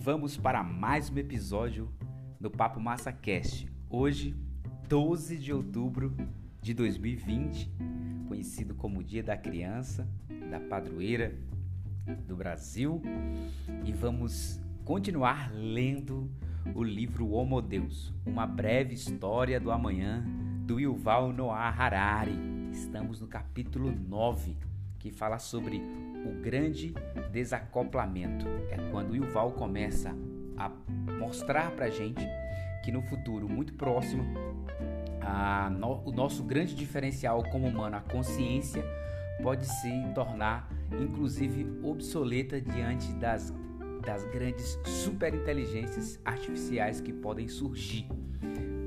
vamos para mais um episódio do Papo Massa Cast. Hoje, 12 de outubro de 2020, conhecido como Dia da Criança, da Padroeira do Brasil, e vamos continuar lendo o livro Homo Deus, uma breve história do amanhã do Yuval Noah Harari. Estamos no capítulo 9, que fala sobre o grande desacoplamento. É quando o Yuval começa a mostrar para gente que no futuro muito próximo no, o nosso grande diferencial como humano, a consciência, pode se tornar inclusive obsoleta diante das, das grandes superinteligências artificiais que podem surgir.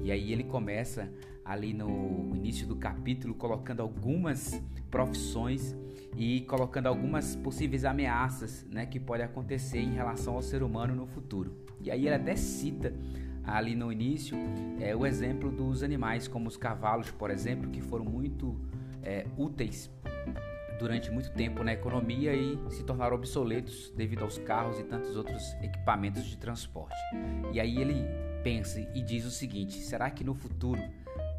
E aí ele começa ali no início do capítulo colocando algumas profissões e colocando algumas possíveis ameaças né, que podem acontecer em relação ao ser humano no futuro. E aí ele até cita ali no início é, o exemplo dos animais, como os cavalos, por exemplo, que foram muito é, úteis durante muito tempo na economia e se tornaram obsoletos devido aos carros e tantos outros equipamentos de transporte. E aí ele pensa e diz o seguinte: será que no futuro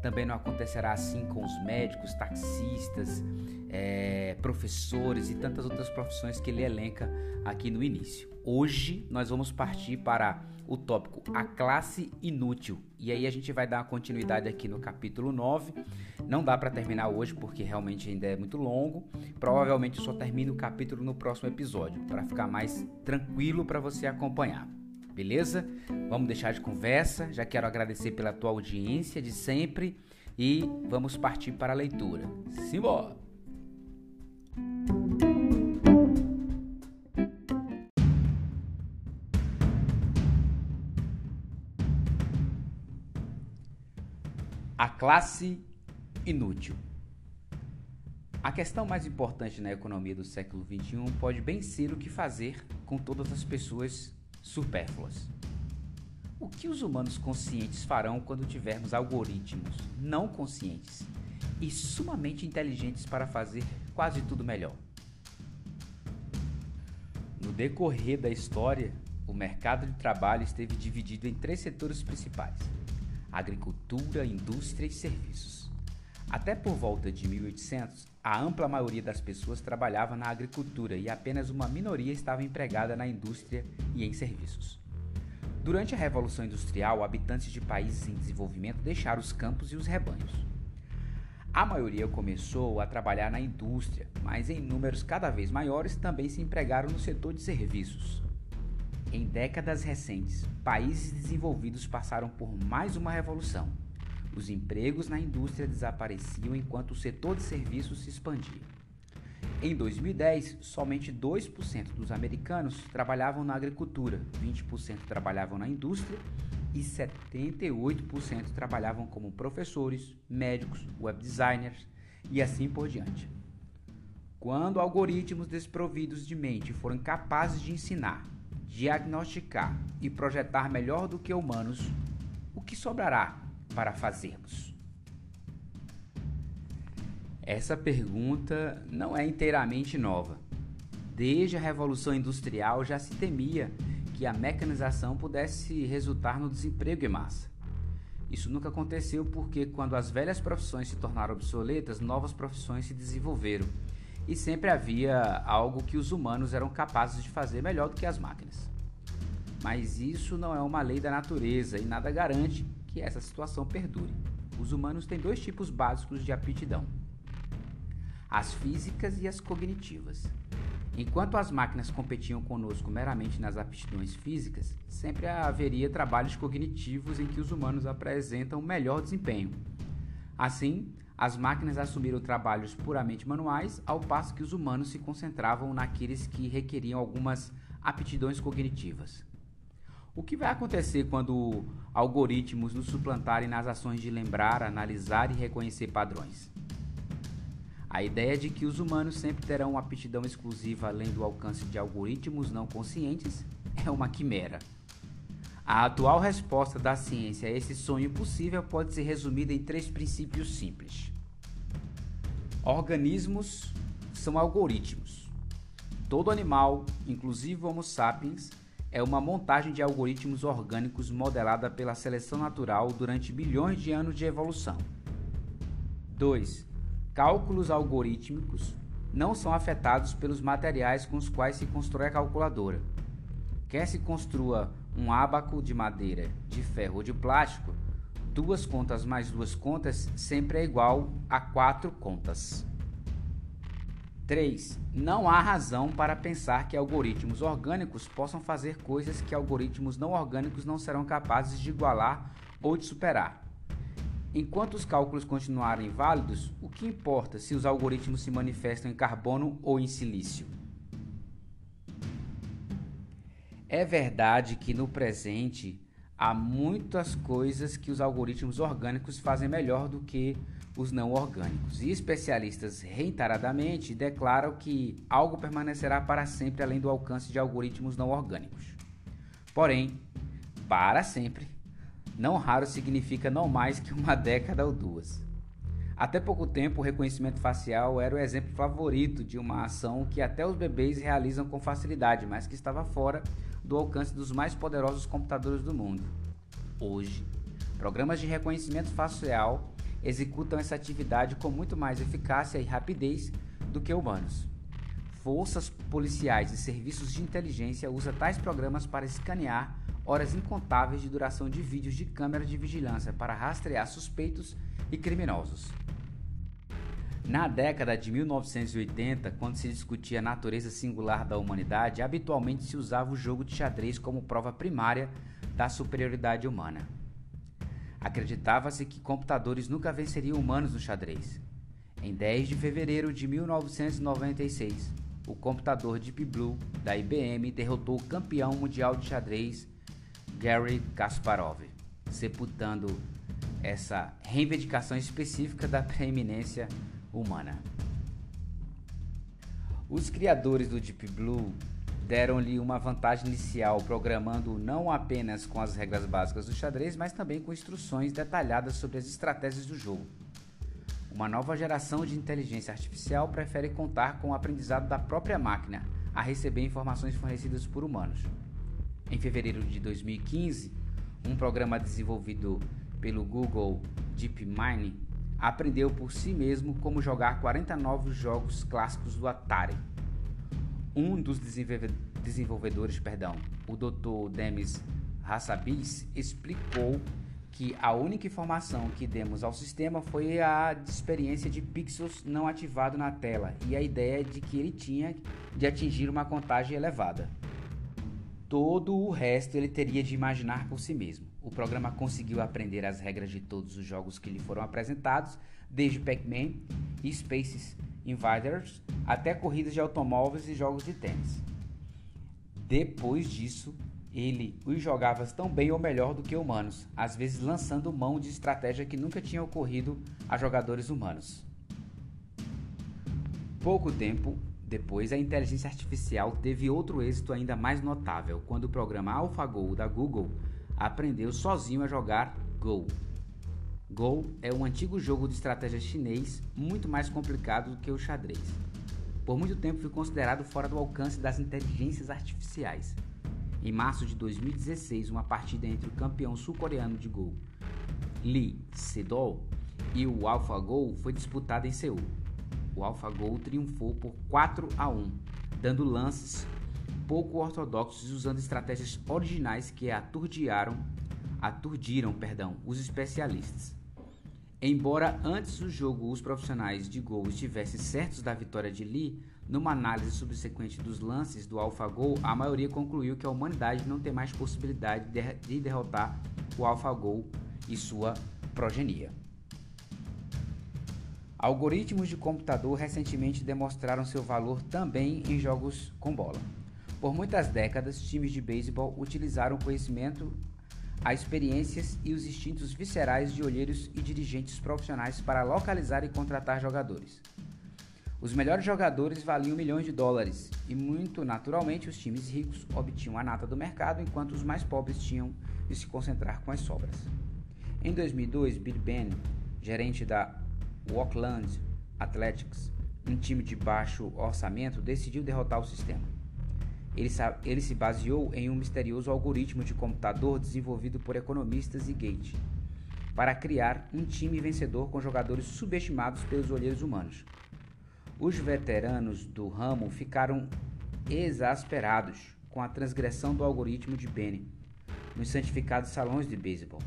também não acontecerá assim com os médicos, taxistas, é, professores e tantas outras profissões que ele elenca aqui no início. Hoje nós vamos partir para o tópico A Classe Inútil. E aí a gente vai dar uma continuidade aqui no capítulo 9. Não dá para terminar hoje porque realmente ainda é muito longo. Provavelmente eu só termino o capítulo no próximo episódio, para ficar mais tranquilo para você acompanhar. Beleza? Vamos deixar de conversa. Já quero agradecer pela tua audiência de sempre e vamos partir para a leitura. Simbora! A classe inútil. A questão mais importante na economia do século XXI pode bem ser o que fazer com todas as pessoas supérfluas. O que os humanos conscientes farão quando tivermos algoritmos não conscientes e sumamente inteligentes para fazer quase tudo melhor? No decorrer da história, o mercado de trabalho esteve dividido em três setores principais: agricultura, indústria e serviços. Até por volta de 1800, a ampla maioria das pessoas trabalhava na agricultura e apenas uma minoria estava empregada na indústria e em serviços. Durante a Revolução Industrial, habitantes de países em desenvolvimento deixaram os campos e os rebanhos. A maioria começou a trabalhar na indústria, mas em números cada vez maiores também se empregaram no setor de serviços. Em décadas recentes, países desenvolvidos passaram por mais uma revolução os empregos na indústria desapareciam enquanto o setor de serviços se expandia. Em 2010, somente 2% dos americanos trabalhavam na agricultura, 20% trabalhavam na indústria e 78% trabalhavam como professores, médicos, web designers e assim por diante. Quando algoritmos desprovidos de mente forem capazes de ensinar, diagnosticar e projetar melhor do que humanos, o que sobrará para fazermos? Essa pergunta não é inteiramente nova. Desde a Revolução Industrial já se temia que a mecanização pudesse resultar no desemprego em massa. Isso nunca aconteceu porque, quando as velhas profissões se tornaram obsoletas, novas profissões se desenvolveram. E sempre havia algo que os humanos eram capazes de fazer melhor do que as máquinas. Mas isso não é uma lei da natureza e nada garante que essa situação perdure. Os humanos têm dois tipos básicos de aptidão: as físicas e as cognitivas. Enquanto as máquinas competiam conosco meramente nas aptidões físicas, sempre haveria trabalhos cognitivos em que os humanos apresentam melhor desempenho. Assim, as máquinas assumiram trabalhos puramente manuais, ao passo que os humanos se concentravam naqueles que requeriam algumas aptidões cognitivas. O que vai acontecer quando algoritmos nos suplantarem nas ações de lembrar, analisar e reconhecer padrões? A ideia de que os humanos sempre terão uma aptidão exclusiva além do alcance de algoritmos não conscientes é uma quimera. A atual resposta da ciência a esse sonho possível pode ser resumida em três princípios simples. Organismos são algoritmos. Todo animal, inclusive Homo sapiens, é uma montagem de algoritmos orgânicos modelada pela seleção natural durante bilhões de anos de evolução. 2. Cálculos algorítmicos não são afetados pelos materiais com os quais se constrói a calculadora. Quer se construa um ábaco de madeira, de ferro ou de plástico, duas contas mais duas contas sempre é igual a quatro contas. 3. Não há razão para pensar que algoritmos orgânicos possam fazer coisas que algoritmos não orgânicos não serão capazes de igualar ou de superar. Enquanto os cálculos continuarem válidos, o que importa se os algoritmos se manifestam em carbono ou em silício? É verdade que no presente há muitas coisas que os algoritmos orgânicos fazem melhor do que os não orgânicos. E especialistas reiteradamente declaram que algo permanecerá para sempre além do alcance de algoritmos não orgânicos. Porém, para sempre, não raro significa não mais que uma década ou duas. Até pouco tempo, o reconhecimento facial era o exemplo favorito de uma ação que até os bebês realizam com facilidade, mas que estava fora do alcance dos mais poderosos computadores do mundo. Hoje, programas de reconhecimento facial executam essa atividade com muito mais eficácia e rapidez do que humanos. Forças policiais e serviços de inteligência usam tais programas para escanear horas incontáveis de duração de vídeos de câmera de vigilância para rastrear suspeitos e criminosos. Na década de 1980, quando se discutia a natureza singular da humanidade, habitualmente se usava o jogo de xadrez como prova primária da superioridade humana. Acreditava-se que computadores nunca venceriam humanos no xadrez. Em 10 de fevereiro de 1996, o computador Deep Blue da IBM derrotou o campeão mundial de xadrez Gary Kasparov, sepultando essa reivindicação específica da preeminência humana. Os criadores do Deep Blue deram-lhe uma vantagem inicial, programando não apenas com as regras básicas do xadrez, mas também com instruções detalhadas sobre as estratégias do jogo. Uma nova geração de inteligência artificial prefere contar com o aprendizado da própria máquina a receber informações fornecidas por humanos. Em fevereiro de 2015, um programa desenvolvido pelo Google DeepMind aprendeu por si mesmo como jogar 40 novos jogos clássicos do Atari. Um dos desenvolvedores, perdão, o Dr. Demis Hassabis, explicou que a única informação que demos ao sistema foi a experiência de pixels não ativado na tela e a ideia de que ele tinha de atingir uma contagem elevada. Todo o resto ele teria de imaginar por si mesmo. O programa conseguiu aprender as regras de todos os jogos que lhe foram apresentados, desde Pac-Man e Spaces Invaders até corridas de automóveis e jogos de tênis. Depois disso, ele os jogava tão bem ou melhor do que humanos, às vezes lançando mão de estratégia que nunca tinha ocorrido a jogadores humanos. Pouco tempo depois, a inteligência artificial teve outro êxito ainda mais notável quando o programa AlphaGo da Google aprendeu sozinho a jogar Go. Go é um antigo jogo de estratégia chinês muito mais complicado do que o xadrez. Por muito tempo foi considerado fora do alcance das inteligências artificiais. Em março de 2016, uma partida entre o campeão sul-coreano de Go, Lee Sedol, e o AlphaGo foi disputada em Seul o AlphaGo triunfou por 4 a 1, dando lances pouco ortodoxos usando estratégias originais que aturdiram, aturdiram perdão, os especialistas. Embora antes do jogo os profissionais de Go estivessem certos da vitória de Lee, numa análise subsequente dos lances do AlphaGo, a maioria concluiu que a humanidade não tem mais possibilidade de derrotar o AlphaGo e sua progenia. Algoritmos de computador recentemente demonstraram seu valor também em jogos com bola. Por muitas décadas, times de beisebol utilizaram o conhecimento, as experiências e os instintos viscerais de olheiros e dirigentes profissionais para localizar e contratar jogadores. Os melhores jogadores valiam milhões de dólares e, muito naturalmente, os times ricos obtinham a nata do mercado enquanto os mais pobres tinham de se concentrar com as sobras. Em 2002, Bill Ben, gerente da Auckland Athletics, um time de baixo orçamento, decidiu derrotar o sistema. Ele, ele se baseou em um misterioso algoritmo de computador desenvolvido por economistas e Gate para criar um time vencedor com jogadores subestimados pelos olheiros humanos. Os veteranos do ramo ficaram exasperados com a transgressão do algoritmo de Benny nos santificados salões de beisebol.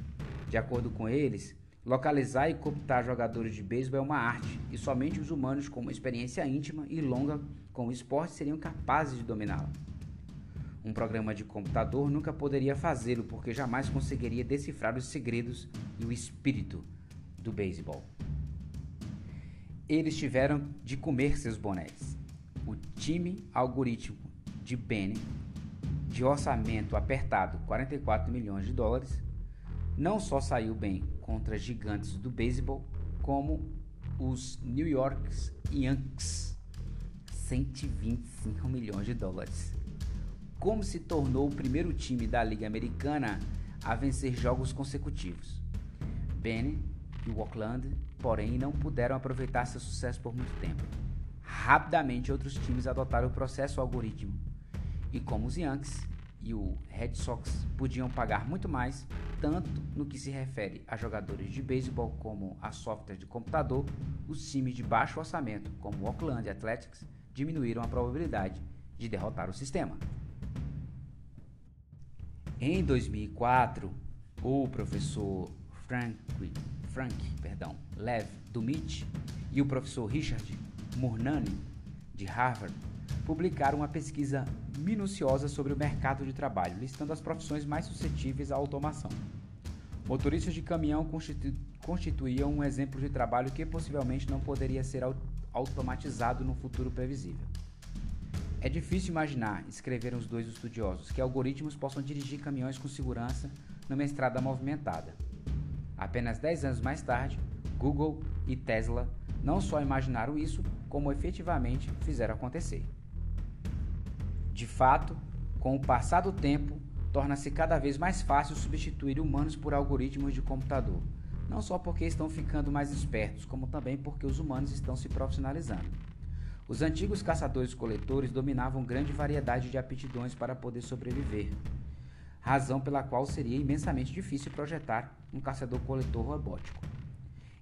De acordo com eles, localizar e computar jogadores de beisebol é uma arte e somente os humanos com uma experiência íntima e longa com o esporte seriam capazes de dominá-la. Um programa de computador nunca poderia fazê-lo porque jamais conseguiria decifrar os segredos e o espírito do beisebol. Eles tiveram de comer seus bonés. O time algoritmo de Benny, de orçamento apertado 44 milhões de dólares, não só saiu bem contra gigantes do beisebol, como os New York Yankees, 125 milhões de dólares como se tornou o primeiro time da Liga Americana a vencer jogos consecutivos. Benny e o Auckland, porém, não puderam aproveitar seu sucesso por muito tempo. Rapidamente, outros times adotaram o processo algoritmo, e como os Yankees e o Red Sox podiam pagar muito mais, tanto no que se refere a jogadores de beisebol como a software de computador, os times de baixo orçamento, como o Oakland Athletics, diminuíram a probabilidade de derrotar o sistema. Em 2004, o professor Frank, Frank perdão, Lev Dumit e o professor Richard Murnani, de Harvard, publicaram uma pesquisa minuciosa sobre o mercado de trabalho, listando as profissões mais suscetíveis à automação. Motoristas de caminhão constitu constituíam um exemplo de trabalho que possivelmente não poderia ser automatizado no futuro previsível. É difícil imaginar, escreveram os dois estudiosos, que algoritmos possam dirigir caminhões com segurança numa estrada movimentada. Apenas 10 anos mais tarde, Google e Tesla não só imaginaram isso, como efetivamente fizeram acontecer. De fato, com o passar do tempo, torna-se cada vez mais fácil substituir humanos por algoritmos de computador, não só porque estão ficando mais espertos, como também porque os humanos estão se profissionalizando. Os antigos caçadores-coletores dominavam grande variedade de aptidões para poder sobreviver, razão pela qual seria imensamente difícil projetar um caçador-coletor robótico.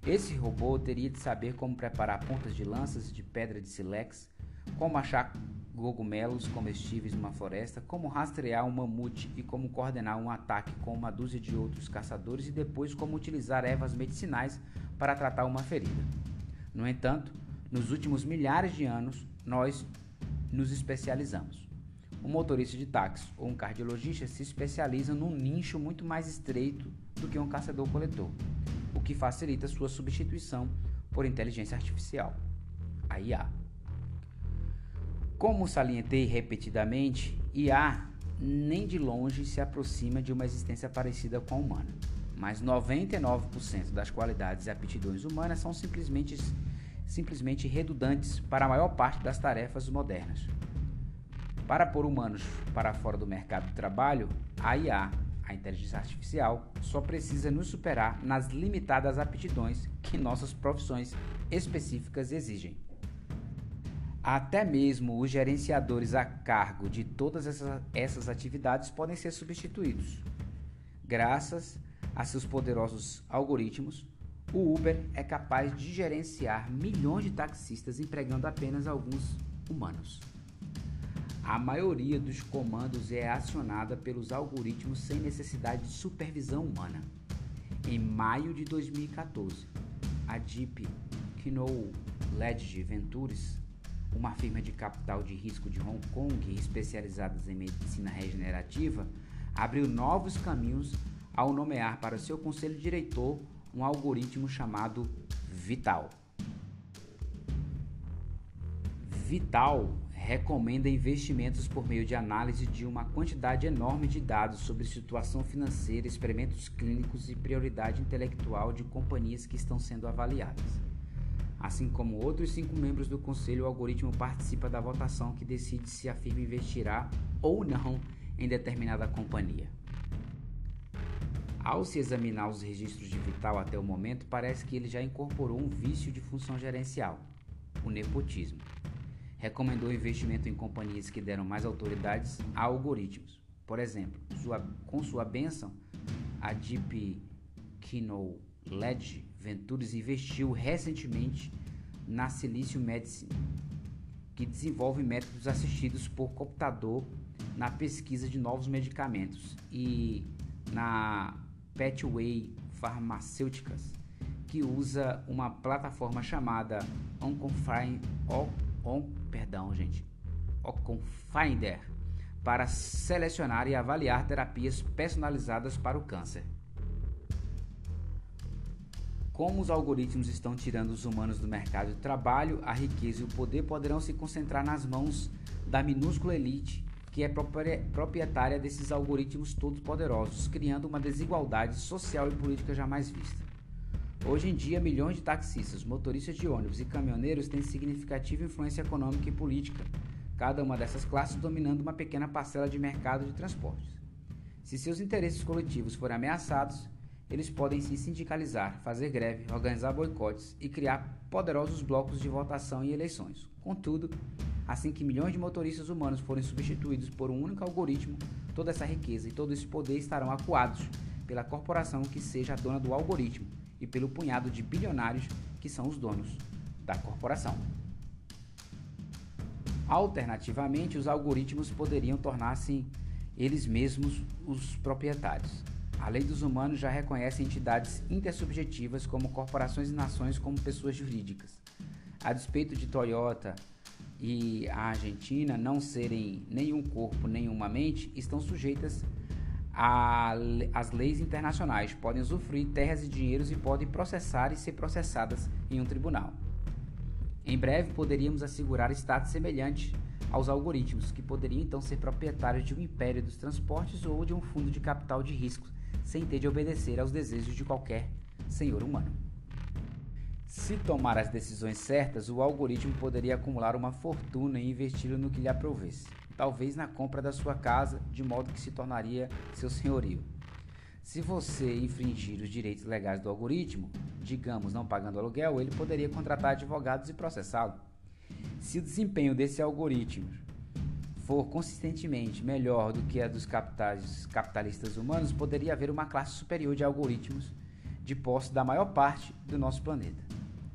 Esse robô teria de saber como preparar pontas de lanças de pedra de silex, como achar cogumelos comestíveis numa floresta, como rastrear um mamute e como coordenar um ataque com uma dúzia de outros caçadores e depois como utilizar ervas medicinais para tratar uma ferida. No entanto, nos últimos milhares de anos, nós nos especializamos. Um motorista de táxi ou um cardiologista se especializa num nicho muito mais estreito do que um caçador-coletor, o que facilita sua substituição por inteligência artificial, a IA. Como salientei repetidamente, IA nem de longe se aproxima de uma existência parecida com a humana, mas 99% das qualidades e aptidões humanas são simplesmente simplesmente redundantes para a maior parte das tarefas modernas. Para pôr humanos para fora do mercado de trabalho, a IA, a inteligência artificial, só precisa nos superar nas limitadas aptidões que nossas profissões específicas exigem. Até mesmo os gerenciadores a cargo de todas essas, essas atividades podem ser substituídos. Graças a seus poderosos algoritmos, o Uber é capaz de gerenciar milhões de taxistas empregando apenas alguns humanos. A maioria dos comandos é acionada pelos algoritmos sem necessidade de supervisão humana. Em maio de 2014, a Deep Knowledge Ventures, uma firma de capital de risco de Hong Kong especializada em medicina regenerativa, abriu novos caminhos ao nomear para seu conselho diretor um algoritmo chamado Vital. Vital recomenda investimentos por meio de análise de uma quantidade enorme de dados sobre situação financeira, experimentos clínicos e prioridade intelectual de companhias que estão sendo avaliadas. Assim como outros cinco membros do conselho, o algoritmo participa da votação que decide se a firma investirá ou não em determinada companhia. Ao se examinar os registros de Vital até o momento, parece que ele já incorporou um vício de função gerencial, o nepotismo. recomendou investimento em companhias que deram mais autoridades a algoritmos. Por exemplo, sua, com sua bênção, a Deep Knowledge Ventures investiu recentemente na Silicium Medicine, que desenvolve métodos assistidos por computador na pesquisa de novos medicamentos, e na Pathway Farmacêuticas, que usa uma plataforma chamada OnConfinder, on, perdão, gente, OnConfinder para selecionar e avaliar terapias personalizadas para o câncer. Como os algoritmos estão tirando os humanos do mercado de trabalho, a riqueza e o poder poderão se concentrar nas mãos da minúscula elite que é proprietária desses algoritmos todos poderosos, criando uma desigualdade social e política jamais vista. Hoje em dia, milhões de taxistas, motoristas de ônibus e caminhoneiros têm significativa influência econômica e política, cada uma dessas classes dominando uma pequena parcela de mercado de transportes. Se seus interesses coletivos forem ameaçados, eles podem se sindicalizar, fazer greve, organizar boicotes e criar poderosos blocos de votação em eleições. Contudo, assim que milhões de motoristas humanos forem substituídos por um único algoritmo, toda essa riqueza e todo esse poder estarão acuados pela corporação que seja a dona do algoritmo e pelo punhado de bilionários que são os donos da corporação. Alternativamente, os algoritmos poderiam tornar-se eles mesmos os proprietários. A lei dos humanos já reconhece entidades intersubjetivas como corporações e nações como pessoas jurídicas. A despeito de Toyota e a Argentina não serem nenhum corpo, nenhuma mente, estão sujeitas às leis internacionais, podem usufruir terras e dinheiros e podem processar e ser processadas em um tribunal. Em breve, poderíamos assegurar status semelhante aos algoritmos, que poderiam então ser proprietários de um império dos transportes ou de um fundo de capital de risco, sem ter de obedecer aos desejos de qualquer senhor humano. Se tomar as decisões certas, o algoritmo poderia acumular uma fortuna e investi-lo no que lhe aprovesse, talvez na compra da sua casa, de modo que se tornaria seu senhorio. Se você infringir os direitos legais do algoritmo, digamos não pagando aluguel, ele poderia contratar advogados e processá-lo. Se o desempenho desse algoritmo for consistentemente melhor do que a dos capitalistas humanos, poderia haver uma classe superior de algoritmos de posse da maior parte do nosso planeta.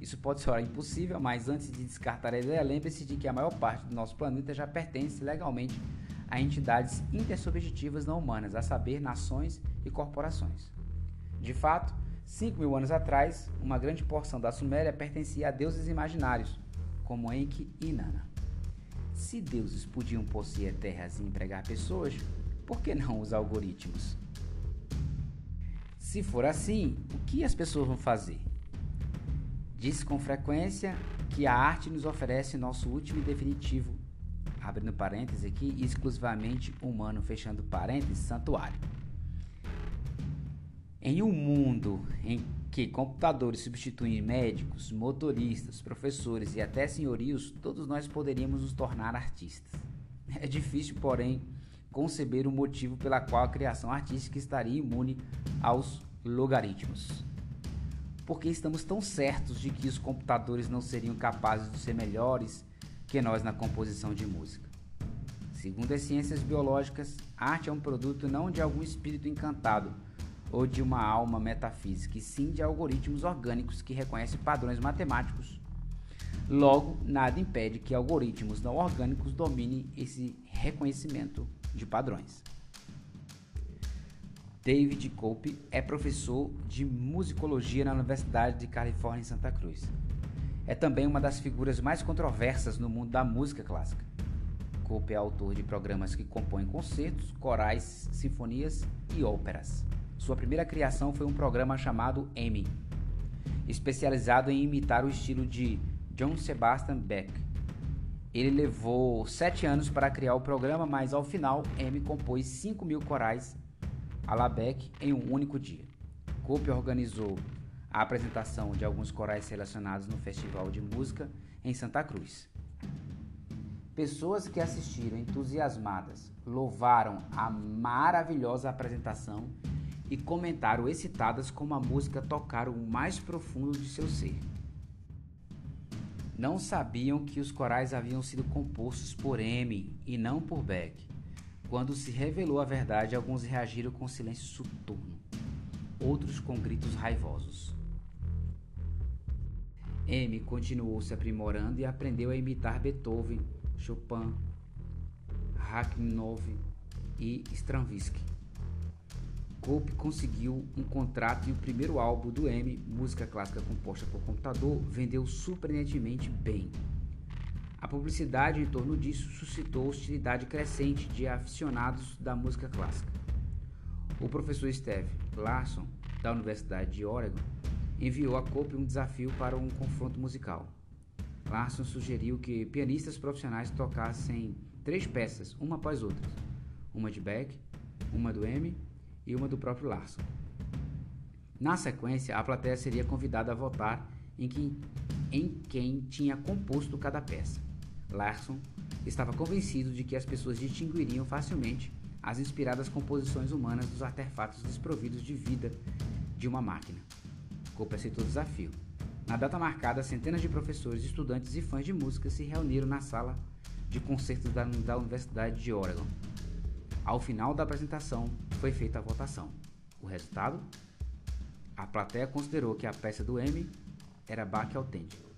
Isso pode soar impossível, mas antes de descartar a ideia, lembre-se de que a maior parte do nosso planeta já pertence legalmente a entidades intersubjetivas não humanas, a saber, nações e corporações. De fato, 5 mil anos atrás, uma grande porção da Suméria pertencia a deuses imaginários, como Enki e Inanna. Se deuses podiam possuir terras e empregar pessoas, por que não os algoritmos? Se for assim, o que as pessoas vão fazer? Diz com frequência que a arte nos oferece nosso último e definitivo, abrindo parênteses aqui, exclusivamente humano, fechando parênteses, santuário. Em um mundo em que computadores substituem médicos, motoristas, professores e até senhorios, todos nós poderíamos nos tornar artistas. É difícil, porém, conceber o motivo pela qual a criação artística estaria imune aos logaritmos. Porque estamos tão certos de que os computadores não seriam capazes de ser melhores que nós na composição de música. Segundo as ciências biológicas, arte é um produto não de algum espírito encantado, ou de uma alma metafísica, e sim de algoritmos orgânicos que reconhecem padrões matemáticos. Logo, nada impede que algoritmos não orgânicos dominem esse reconhecimento de padrões. David Cope é professor de musicologia na Universidade de Califórnia em Santa Cruz. É também uma das figuras mais controversas no mundo da música clássica. Cope é autor de programas que compõem concertos, corais, sinfonias e óperas. Sua primeira criação foi um programa chamado Emmy, especializado em imitar o estilo de John Sebastian Bach. Ele levou sete anos para criar o programa, mas ao final, Emmy compôs 5 mil corais a la Beck em um único dia. Cope organizou a apresentação de alguns corais selecionados no Festival de Música em Santa Cruz. Pessoas que assistiram entusiasmadas louvaram a maravilhosa apresentação e comentaram excitadas como a música tocara o mais profundo de seu ser. não sabiam que os corais haviam sido compostos por M e não por Beck. Quando se revelou a verdade, alguns reagiram com silêncio soturno, outros com gritos raivosos. M continuou se aprimorando e aprendeu a imitar Beethoven, Chopin, Rachmaninoff e Stravinsky. Cope conseguiu um contrato e o primeiro álbum do M, música clássica composta por computador, vendeu surpreendentemente bem. A publicidade em torno disso suscitou hostilidade crescente de aficionados da música clássica. O professor Steve Larson, da Universidade de Oregon, enviou a Cope um desafio para um confronto musical. Larson sugeriu que pianistas profissionais tocassem três peças, uma após outra, uma de Beck, uma do M e uma do próprio Larson. Na sequência, a plateia seria convidada a votar em quem, em quem tinha composto cada peça. Larson estava convencido de que as pessoas distinguiriam facilmente as inspiradas composições humanas dos artefatos desprovidos de vida de uma máquina. Cope aceitou o desafio. Na data marcada, centenas de professores, estudantes e fãs de música se reuniram na sala de concertos da, da Universidade de Oregon. Ao final da apresentação, foi feita a votação. O resultado? A plateia considerou que a peça do M era Bach autêntico,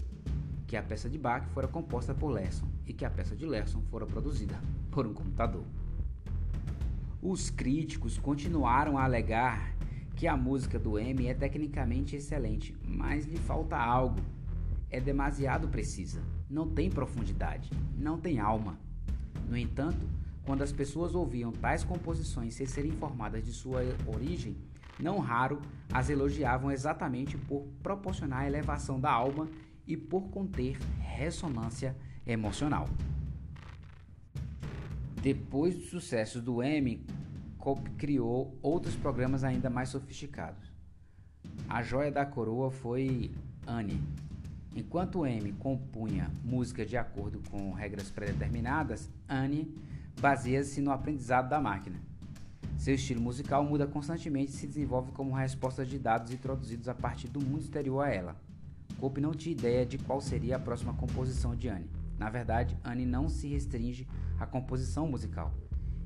que a peça de Bach fora composta por Lerson e que a peça de Lerson fora produzida por um computador. Os críticos continuaram a alegar que a música do M é tecnicamente excelente, mas lhe falta algo. É demasiado precisa, não tem profundidade, não tem alma. No entanto, quando as pessoas ouviam tais composições sem serem informadas de sua origem, não raro as elogiavam exatamente por proporcionar elevação da alma e por conter ressonância emocional. Depois dos sucessos do M, Cope criou outros programas ainda mais sofisticados. A joia da coroa foi Annie. Enquanto M compunha música de acordo com regras pré-determinadas, Annie baseia-se no aprendizado da máquina. Seu estilo musical muda constantemente e se desenvolve como resposta de dados introduzidos a partir do mundo exterior a ela. Cope não tinha ideia de qual seria a próxima composição de Annie. Na verdade, Annie não se restringe à composição musical.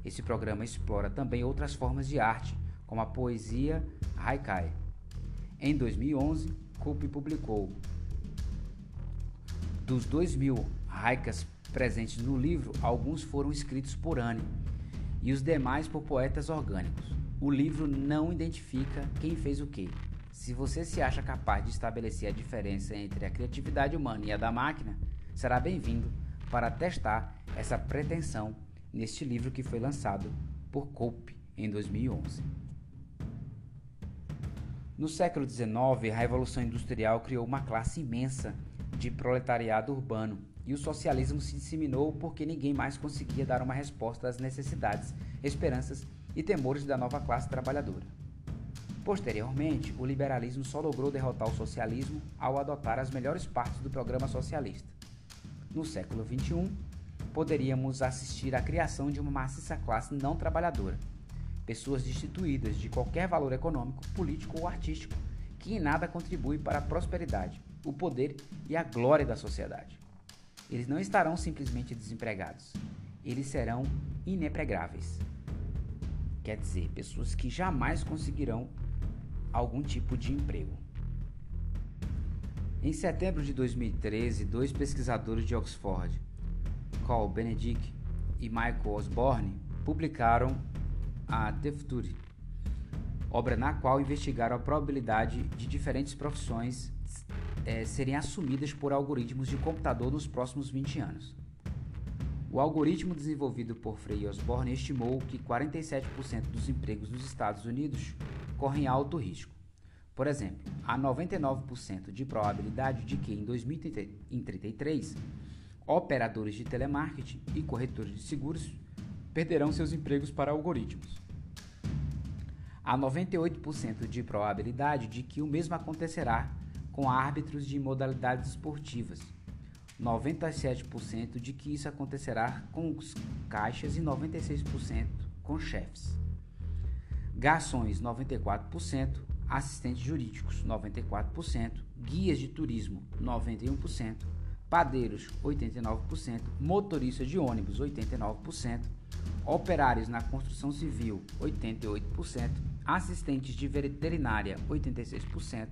Esse programa explora também outras formas de arte, como a poesia haikai. Em 2011, Cope publicou dos 2 mil haikas presentes no livro, alguns foram escritos por Anne e os demais por poetas orgânicos. O livro não identifica quem fez o que. Se você se acha capaz de estabelecer a diferença entre a criatividade humana e a da máquina, será bem-vindo para testar essa pretensão neste livro que foi lançado por Cope em 2011. No século XIX, a Revolução Industrial criou uma classe imensa de proletariado urbano e o socialismo se disseminou porque ninguém mais conseguia dar uma resposta às necessidades, esperanças e temores da nova classe trabalhadora. Posteriormente, o liberalismo só logrou derrotar o socialismo ao adotar as melhores partes do programa socialista. No século XXI, poderíamos assistir à criação de uma maciça classe não trabalhadora, pessoas destituídas de qualquer valor econômico, político ou artístico, que em nada contribui para a prosperidade, o poder e a glória da sociedade. Eles não estarão simplesmente desempregados, eles serão inempregáveis. Quer dizer, pessoas que jamais conseguirão algum tipo de emprego. Em setembro de 2013, dois pesquisadores de Oxford, Carl Benedict e Michael Osborne publicaram a The Future, obra na qual investigaram a probabilidade de diferentes profissões é, serem assumidas por algoritmos de computador nos próximos 20 anos. O algoritmo desenvolvido por Frei Osborne estimou que 47% dos empregos nos Estados Unidos correm alto risco. Por exemplo, há 99% de probabilidade de que em 2033 operadores de telemarketing e corretores de seguros perderão seus empregos para algoritmos. Há 98% de probabilidade de que o mesmo acontecerá com árbitros de modalidades esportivas, 97% de que isso acontecerá com os caixas e 96% com chefes. Garçons, 94%, assistentes jurídicos, 94%, guias de turismo, 91%, padeiros 89%, motoristas de ônibus 89%, operários na construção civil 88%, assistentes de veterinária 86%,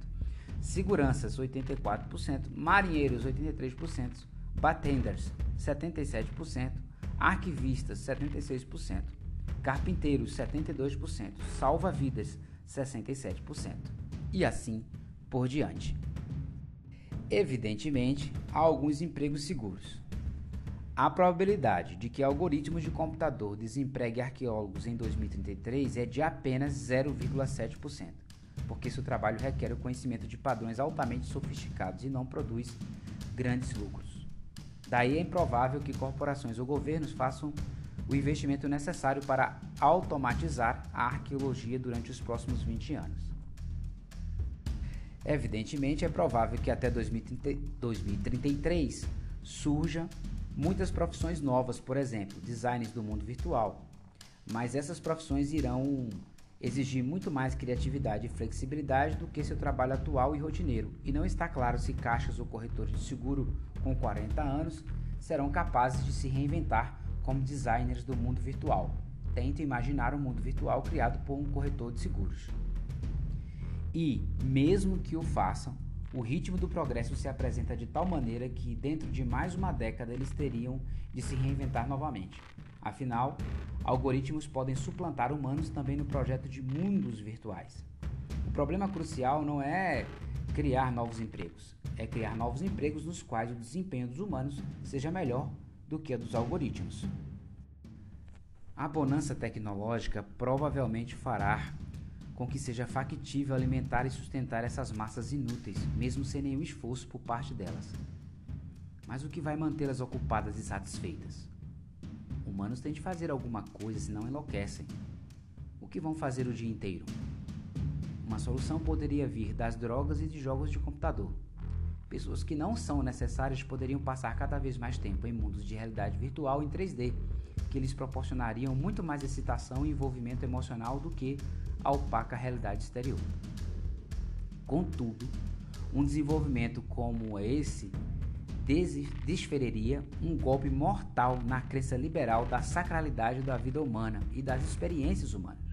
seguranças 84%, marinheiros 83%, batenders 77%, arquivistas 76%, carpinteiros 72%, salva-vidas 67% e assim por diante. Evidentemente, há alguns empregos seguros. A probabilidade de que algoritmos de computador desempregue arqueólogos em 2033 é de apenas 0,7%, porque seu trabalho requer o conhecimento de padrões altamente sofisticados e não produz grandes lucros. Daí é improvável que corporações ou governos façam o investimento necessário para automatizar a arqueologia durante os próximos 20 anos. Evidentemente, é provável que até 2030, 2033 surjam muitas profissões novas, por exemplo, designers do mundo virtual. Mas essas profissões irão exigir muito mais criatividade e flexibilidade do que seu trabalho atual e rotineiro, e não está claro se caixas ou corretores de seguro com 40 anos serão capazes de se reinventar como designers do mundo virtual. Tente imaginar um mundo virtual criado por um corretor de seguros. E, mesmo que o façam, o ritmo do progresso se apresenta de tal maneira que, dentro de mais uma década, eles teriam de se reinventar novamente. Afinal, algoritmos podem suplantar humanos também no projeto de mundos virtuais. O problema crucial não é criar novos empregos, é criar novos empregos nos quais o desempenho dos humanos seja melhor do que a dos algoritmos. A bonança tecnológica provavelmente fará com que seja factível alimentar e sustentar essas massas inúteis, mesmo sem nenhum esforço por parte delas. Mas o que vai mantê-las ocupadas e satisfeitas? Humanos têm de fazer alguma coisa, senão enlouquecem. O que vão fazer o dia inteiro? Uma solução poderia vir das drogas e de jogos de computador. Pessoas que não são necessárias poderiam passar cada vez mais tempo em mundos de realidade virtual em 3D, que lhes proporcionariam muito mais excitação e envolvimento emocional do que a opaca realidade exterior. Contudo, um desenvolvimento como esse desferiria um golpe mortal na crença liberal da sacralidade da vida humana e das experiências humanas.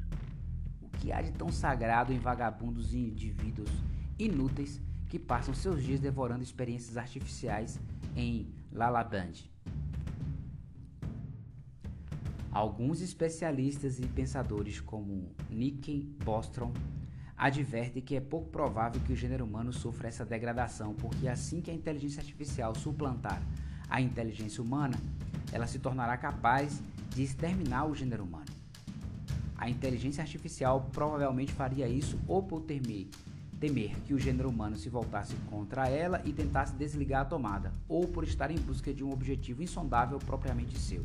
O que há de tão sagrado em vagabundos e indivíduos inúteis que passam seus dias devorando experiências artificiais em Lalaband? Alguns especialistas e pensadores, como Nicky Bostrom, advertem que é pouco provável que o gênero humano sofra essa degradação, porque assim que a inteligência artificial suplantar a inteligência humana, ela se tornará capaz de exterminar o gênero humano. A inteligência artificial provavelmente faria isso ou por temer, temer que o gênero humano se voltasse contra ela e tentasse desligar a tomada, ou por estar em busca de um objetivo insondável propriamente seu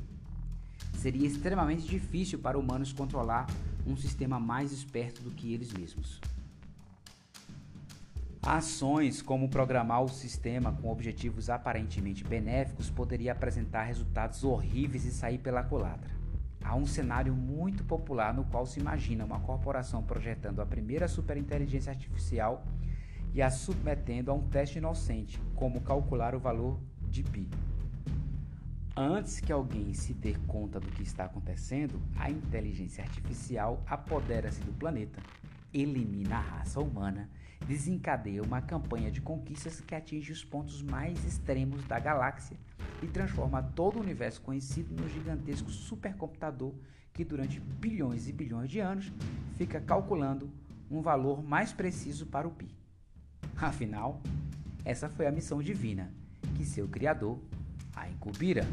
seria extremamente difícil para humanos controlar um sistema mais esperto do que eles mesmos. Ações como programar o sistema com objetivos aparentemente benéficos poderia apresentar resultados horríveis e sair pela culatra. Há um cenário muito popular no qual se imagina uma corporação projetando a primeira superinteligência artificial e a submetendo a um teste inocente, como calcular o valor de pi. Antes que alguém se dê conta do que está acontecendo, a inteligência artificial apodera-se do planeta, elimina a raça humana, desencadeia uma campanha de conquistas que atinge os pontos mais extremos da galáxia e transforma todo o universo conhecido no gigantesco supercomputador que durante bilhões e bilhões de anos fica calculando um valor mais preciso para o pi. Afinal, essa foi a missão divina que seu criador a incumbira.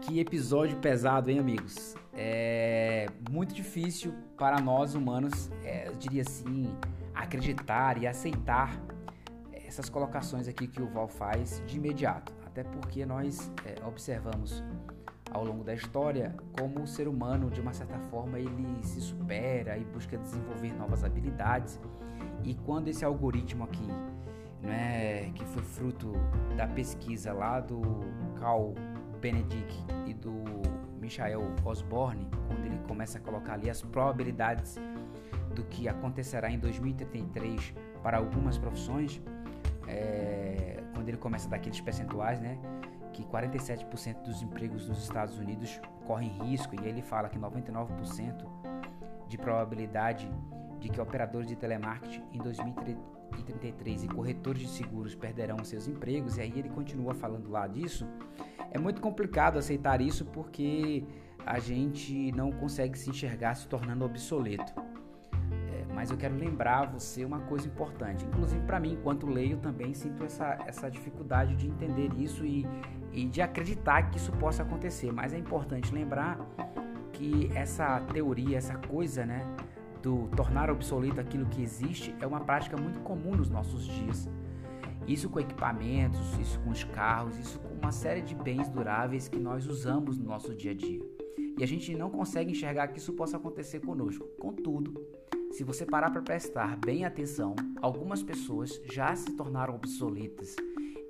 Que episódio pesado, hein, amigos? É muito difícil para nós humanos, é, eu diria assim, acreditar e aceitar essas colocações aqui que o Val faz de imediato, até porque nós é, observamos ao longo da história como o ser humano, de uma certa forma, ele se supera e busca desenvolver novas habilidades. E quando esse algoritmo aqui, né, que foi fruto da pesquisa lá do Carl Benedict e do Michael Osborne, quando ele começa a colocar ali as probabilidades do que acontecerá em 2033 para algumas profissões, é, quando ele começa a dar aqueles percentuais, né, que 47% dos empregos nos Estados Unidos correm risco, e ele fala que 99% de probabilidade de que operadores de telemarketing em 2033 e corretores de seguros perderão seus empregos, e aí ele continua falando lá disso. É muito complicado aceitar isso porque a gente não consegue se enxergar se tornando obsoleto. Mas eu quero lembrar você uma coisa importante. Inclusive para mim, enquanto leio, também sinto essa, essa dificuldade de entender isso e, e de acreditar que isso possa acontecer. Mas é importante lembrar que essa teoria, essa coisa, né, do tornar obsoleto aquilo que existe é uma prática muito comum nos nossos dias. Isso com equipamentos, isso com os carros, isso com uma série de bens duráveis que nós usamos no nosso dia a dia. E a gente não consegue enxergar que isso possa acontecer conosco. Contudo, se você parar para prestar bem atenção, algumas pessoas já se tornaram obsoletas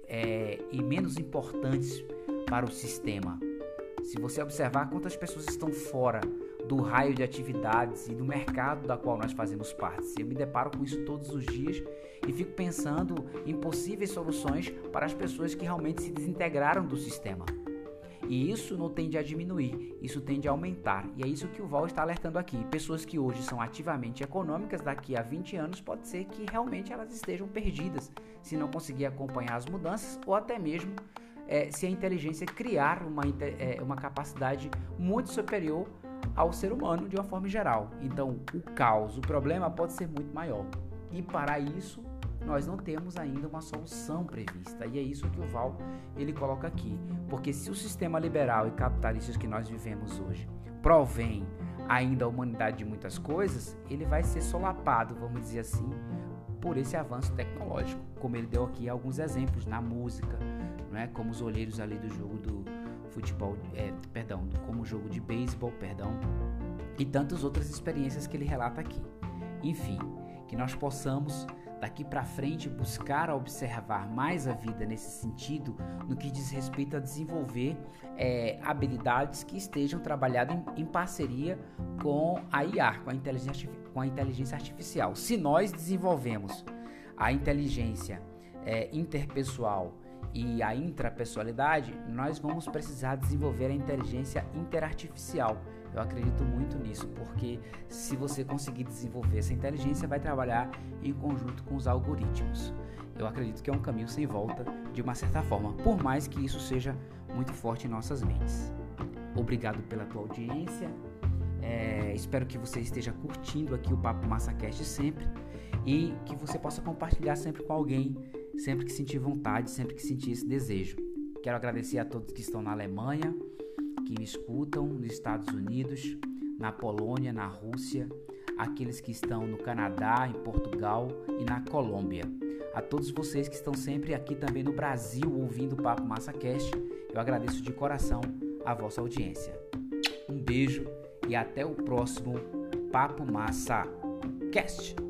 é, e menos importantes para o sistema. Se você observar quantas pessoas estão fora do raio de atividades e do mercado da qual nós fazemos parte. Eu me deparo com isso todos os dias e fico pensando em possíveis soluções para as pessoas que realmente se desintegraram do sistema. E isso não tende a diminuir, isso tende a aumentar. E é isso que o Val está alertando aqui. Pessoas que hoje são ativamente econômicas, daqui a 20 anos pode ser que realmente elas estejam perdidas, se não conseguir acompanhar as mudanças ou até mesmo é, se a inteligência criar uma, é, uma capacidade muito superior ao ser humano de uma forma geral. Então, o caos, o problema pode ser muito maior. E para isso, nós não temos ainda uma solução prevista. E é isso que o Val ele coloca aqui, porque se o sistema liberal e capitalista que nós vivemos hoje provém ainda a humanidade de muitas coisas, ele vai ser solapado, vamos dizer assim, por esse avanço tecnológico, como ele deu aqui alguns exemplos na música, não é? Como os olheiros ali do jogo do futebol, é, perdão, como o jogo de beisebol, perdão, e tantas outras experiências que ele relata aqui. Enfim, que nós possamos daqui para frente buscar observar mais a vida nesse sentido, no que diz respeito a desenvolver é, habilidades que estejam trabalhadas em, em, parceria com a IA, com a, inteligência, com a inteligência artificial. Se nós desenvolvemos a inteligência é, interpessoal e a intrapessoalidade, nós vamos precisar desenvolver a inteligência interartificial. Eu acredito muito nisso, porque se você conseguir desenvolver essa inteligência, vai trabalhar em conjunto com os algoritmos. Eu acredito que é um caminho sem volta, de uma certa forma, por mais que isso seja muito forte em nossas mentes. Obrigado pela tua audiência. É, espero que você esteja curtindo aqui o Papo MassaCast sempre e que você possa compartilhar sempre com alguém sempre que sentir vontade, sempre que sentir esse desejo. Quero agradecer a todos que estão na Alemanha, que me escutam, nos Estados Unidos, na Polônia, na Rússia, aqueles que estão no Canadá, em Portugal e na Colômbia. A todos vocês que estão sempre aqui também no Brasil ouvindo o Papo Massa Cast, eu agradeço de coração a vossa audiência. Um beijo e até o próximo Papo Massa Cast.